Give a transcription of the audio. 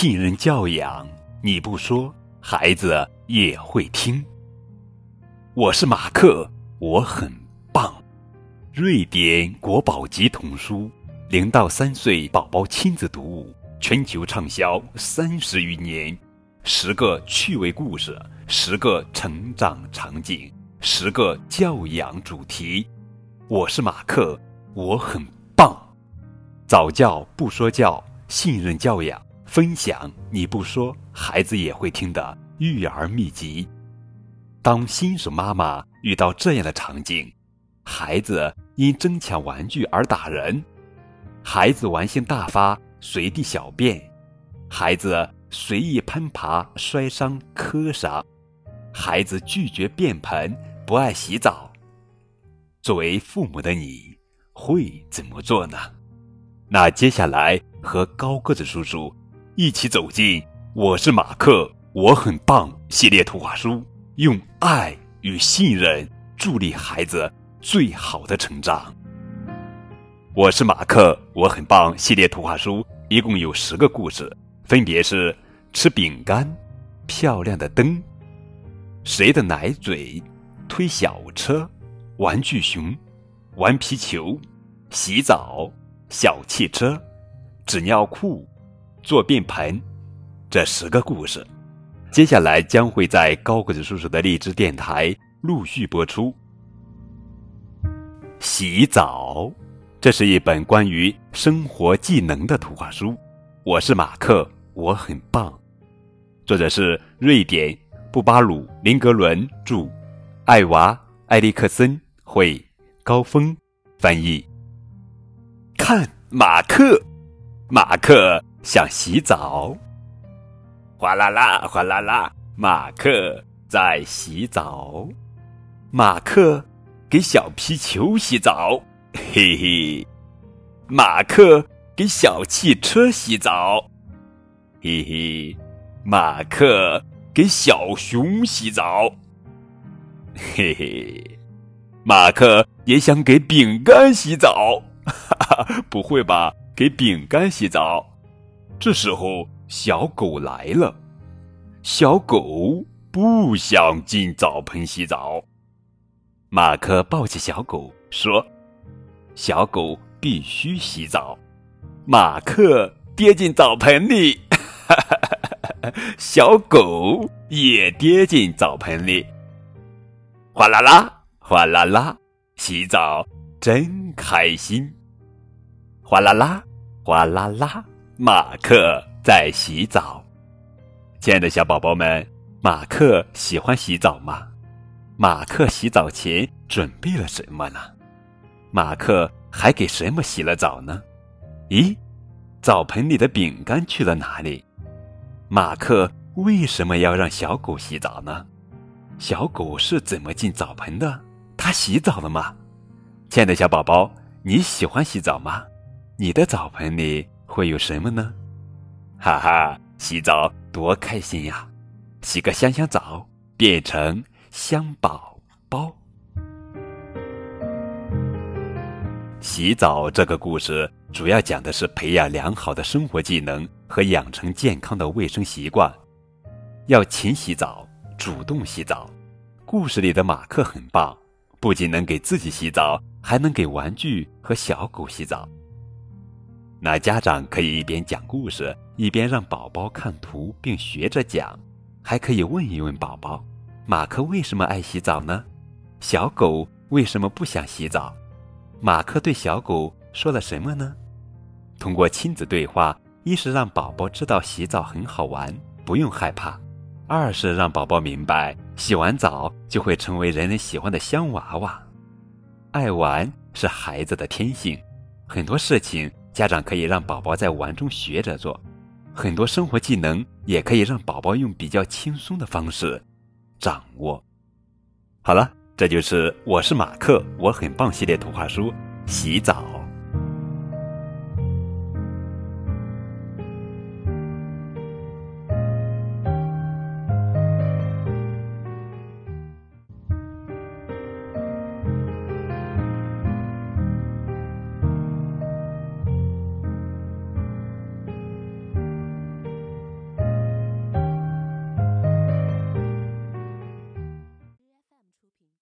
信任教养，你不说，孩子也会听。我是马克，我很棒。瑞典国宝级童书，零到三岁宝宝亲子读物，全球畅销三十余年。十个趣味故事，十个成长场景，十个教养主题。我是马克，我很棒。早教不说教，信任教养。分享你不说，孩子也会听的育儿秘籍。当新手妈妈遇到这样的场景：孩子因争抢玩具而打人，孩子玩性大发随地小便，孩子随意攀爬摔伤磕伤，孩子拒绝便盆不爱洗澡。作为父母的你会怎么做呢？那接下来和高个子叔叔。一起走进《我是马克，我很棒》系列图画书，用爱与信任助力孩子最好的成长。我是马克，我很棒系列图画书一共有十个故事，分别是：吃饼干、漂亮的灯、谁的奶嘴、推小车、玩具熊、玩皮球、洗澡、小汽车、纸尿裤。做便盆，这十个故事，接下来将会在高个子叔叔的荔枝电台陆续播出。洗澡，这是一本关于生活技能的图画书。我是马克，我很棒。作者是瑞典布巴鲁林格伦著，艾娃艾利克森绘，高峰翻译。看，马克，马克。想洗澡，哗啦啦，哗啦啦，马克在洗澡。马克给小皮球洗澡，嘿嘿。马克给小汽车洗澡，嘿嘿。马克给小熊洗澡，嘿嘿。马克也想给饼干洗澡，哈哈，不会吧？给饼干洗澡？这时候，小狗来了。小狗不想进澡盆洗澡。马克抱起小狗说：“小狗必须洗澡。”马克跌进澡盆里，小狗也跌进澡盆里。哗啦啦，哗啦啦，洗澡真开心。哗啦啦，哗啦啦。马克在洗澡，亲爱的小宝宝们，马克喜欢洗澡吗？马克洗澡前准备了什么呢？马克还给什么洗了澡呢？咦，澡盆里的饼干去了哪里？马克为什么要让小狗洗澡呢？小狗是怎么进澡盆的？它洗澡了吗？亲爱的小宝宝，你喜欢洗澡吗？你的澡盆里？会有什么呢？哈哈，洗澡多开心呀！洗个香香澡，变成香宝宝。洗澡这个故事主要讲的是培养良好的生活技能和养成健康的卫生习惯。要勤洗澡，主动洗澡。故事里的马克很棒，不仅能给自己洗澡，还能给玩具和小狗洗澡。那家长可以一边讲故事，一边让宝宝看图并学着讲，还可以问一问宝宝：马克为什么爱洗澡呢？小狗为什么不想洗澡？马克对小狗说了什么呢？通过亲子对话，一是让宝宝知道洗澡很好玩，不用害怕；二是让宝宝明白，洗完澡就会成为人人喜欢的香娃娃。爱玩是孩子的天性，很多事情。家长可以让宝宝在玩中学着做，很多生活技能也可以让宝宝用比较轻松的方式掌握。好了，这就是我是马克，我很棒系列图画书，洗澡。